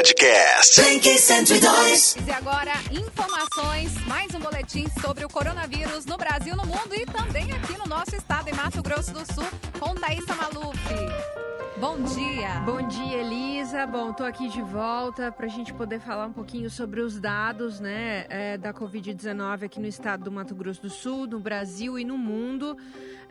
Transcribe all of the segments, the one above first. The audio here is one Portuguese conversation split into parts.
Podcast. Blink 102. E agora, informações, mais um boletim sobre o coronavírus no Brasil, no mundo e também aqui no nosso estado, em Mato Grosso do Sul, com Thaisa Maluf. Bom dia. Bom dia, Elisa. Bom, tô aqui de volta para a gente poder falar um pouquinho sobre os dados, né, é, da Covid-19 aqui no estado do Mato Grosso do Sul, no Brasil e no mundo.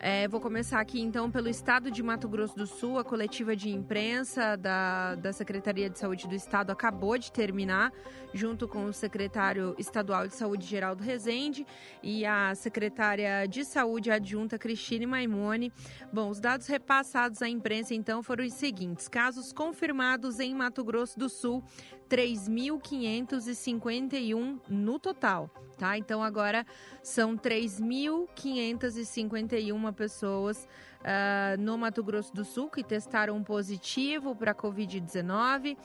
É, vou começar aqui então pelo estado de Mato Grosso do Sul. A coletiva de imprensa da, da Secretaria de Saúde do Estado acabou de terminar, junto com o secretário estadual de Saúde, Geraldo Rezende, e a secretária de Saúde adjunta, Cristine Maimone. Bom, os dados repassados à imprensa então foram os seguintes: casos confirmados em Mato Grosso do Sul, 3.551 no total, tá? Então agora são 3.551 pessoas uh, no Mato Grosso do Sul que testaram positivo para a Covid-19.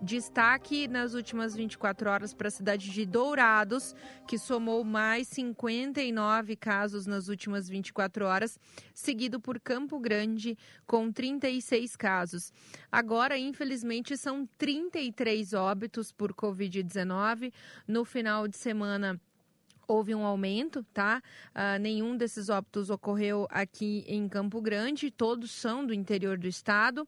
Destaque nas últimas 24 horas para a cidade de Dourados, que somou mais 59 casos nas últimas 24 horas, seguido por Campo Grande, com 36 casos. Agora, infelizmente, são 33 óbitos por Covid-19. No final de semana, houve um aumento, tá? Uh, nenhum desses óbitos ocorreu aqui em Campo Grande, todos são do interior do estado.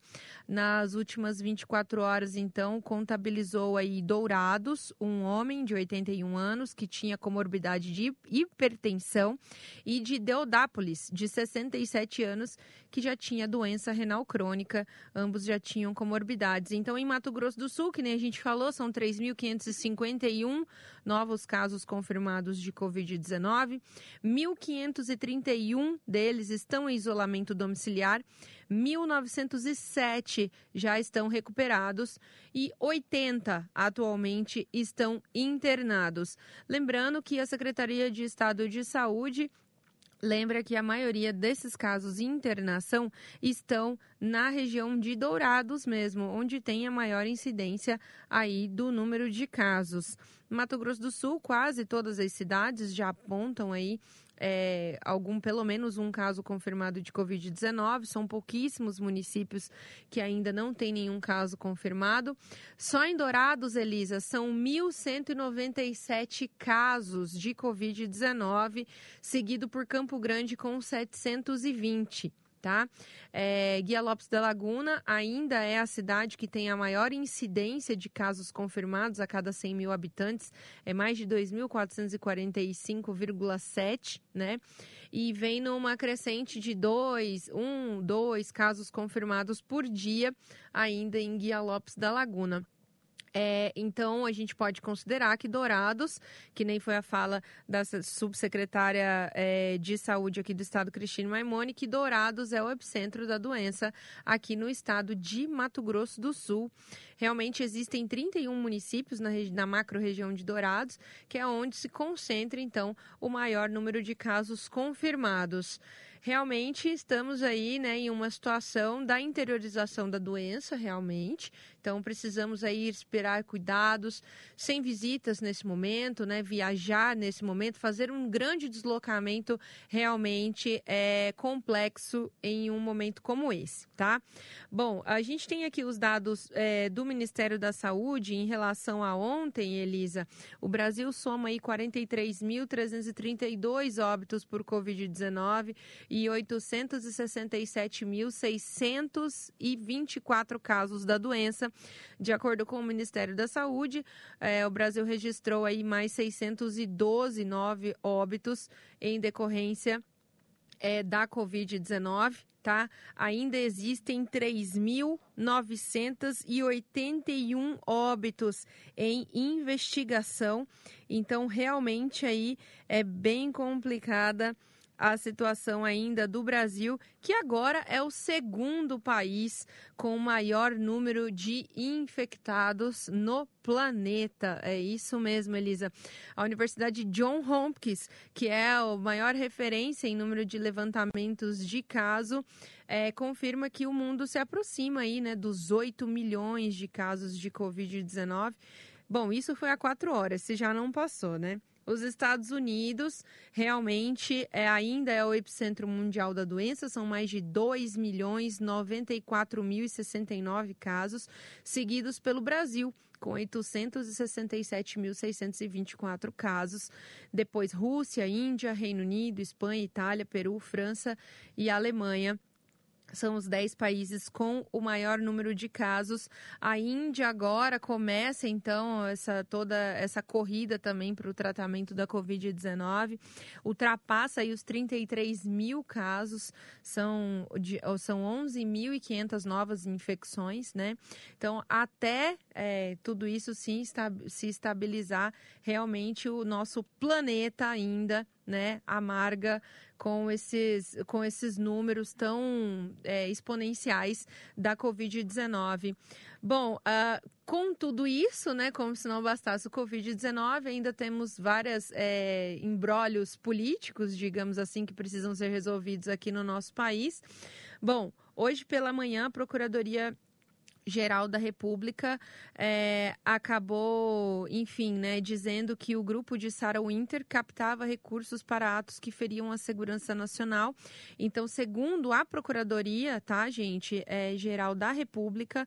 Nas últimas 24 horas, então, contabilizou aí Dourados, um homem de 81 anos que tinha comorbidade de hipertensão, e de Deodápolis, de 67 anos, que já tinha doença renal crônica, ambos já tinham comorbidades. Então, em Mato Grosso do Sul, que nem a gente falou, são 3.551 novos casos confirmados de Covid-19. 1.531 deles estão em isolamento domiciliar. 1.907 já estão recuperados e 80 atualmente estão internados. Lembrando que a Secretaria de Estado de Saúde Lembra que a maioria desses casos de internação estão na região de Dourados mesmo, onde tem a maior incidência aí do número de casos. Mato Grosso do Sul, quase todas as cidades já apontam aí é, algum, pelo menos um caso confirmado de Covid-19. São pouquíssimos municípios que ainda não tem nenhum caso confirmado. Só em Dourados, Elisa, são 1.197 casos de Covid-19, seguido por Campo Grande com 720 tá? É, Guia Lopes da Laguna ainda é a cidade que tem a maior incidência de casos confirmados a cada 100 mil habitantes, é mais de 2.445,7, né? E vem numa crescente de dois, um, dois casos confirmados por dia ainda em Guia Lopes da Laguna. É, então, a gente pode considerar que Dourados, que nem foi a fala da subsecretária é, de saúde aqui do estado, Cristine Maimone, que Dourados é o epicentro da doença aqui no estado de Mato Grosso do Sul. Realmente existem 31 municípios na, na macro-região de Dourados, que é onde se concentra, então, o maior número de casos confirmados realmente estamos aí né, em uma situação da interiorização da doença, realmente. Então, precisamos aí esperar cuidados, sem visitas nesse momento, né? Viajar nesse momento, fazer um grande deslocamento realmente é complexo em um momento como esse, tá? Bom, a gente tem aqui os dados é, do Ministério da Saúde em relação a ontem, Elisa. O Brasil soma aí 43.332 óbitos por Covid-19 e 867.624 casos da doença. De acordo com o Ministério da Saúde, é, o Brasil registrou aí mais 612 nove óbitos em decorrência é, da Covid-19, tá? Ainda existem 3.981 óbitos em investigação. Então, realmente aí é bem complicada a situação ainda do Brasil, que agora é o segundo país com o maior número de infectados no planeta. É isso mesmo, Elisa. A Universidade John Hopkins, que é a maior referência em número de levantamentos de caso, é, confirma que o mundo se aproxima aí, né, dos 8 milhões de casos de Covid-19. Bom, isso foi há quatro horas, se já não passou, né? Os Estados Unidos realmente é, ainda é o epicentro mundial da doença, são mais de 2 milhões 94 mil e 69 casos, seguidos pelo Brasil, com 867.624 casos. Depois, Rússia, Índia, Reino Unido, Espanha, Itália, Peru, França e Alemanha são os 10 países com o maior número de casos. A Índia agora começa então essa toda essa corrida também para o tratamento da Covid-19, ultrapassa aí os 33 mil casos, são, de, são 11.500 novas infecções, né? Então, até é, tudo isso sim se estabilizar, realmente o nosso planeta ainda né, amarga com esses, com esses números tão é, exponenciais da Covid-19. Bom, uh, com tudo isso, né, como se não bastasse o Covid-19, ainda temos vários é, embrólios políticos, digamos assim, que precisam ser resolvidos aqui no nosso país. Bom, hoje pela manhã, a Procuradoria geral da República é, acabou, enfim, né, dizendo que o grupo de Sarah Winter captava recursos para atos que feriam a segurança nacional. Então, segundo a Procuradoria, tá, gente, é, geral da República,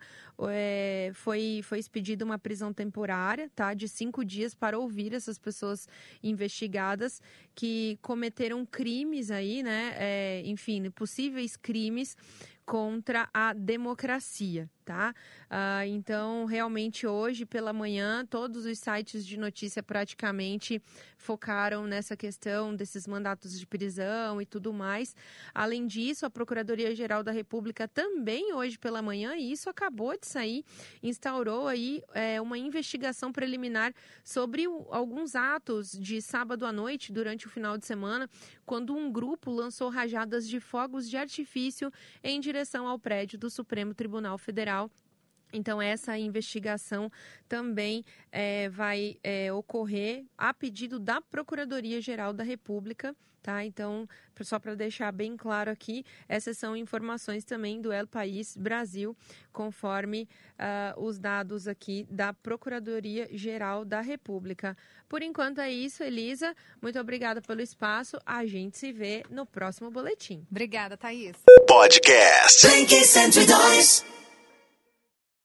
é, foi, foi expedida uma prisão temporária, tá, de cinco dias para ouvir essas pessoas investigadas que cometeram crimes aí, né, enfim, possíveis crimes contra a democracia, tá? Ah, então, realmente, hoje pela manhã, todos os sites de notícia praticamente focaram nessa questão desses mandatos de prisão e tudo mais. Além disso, a Procuradoria-Geral da República também hoje pela manhã, e isso acabou de sair, instaurou aí é, uma investigação preliminar sobre o, alguns atos de sábado à noite, durante o final de semana, quando um grupo lançou rajadas de fogos de artifício em direção ao prédio do Supremo Tribunal Federal então, essa investigação também é, vai é, ocorrer a pedido da Procuradoria-Geral da República. Tá? Então, só para deixar bem claro aqui, essas são informações também do El País Brasil, conforme uh, os dados aqui da Procuradoria-Geral da República. Por enquanto é isso, Elisa. Muito obrigada pelo espaço. A gente se vê no próximo boletim. Obrigada, Thaís. Podcast. 102.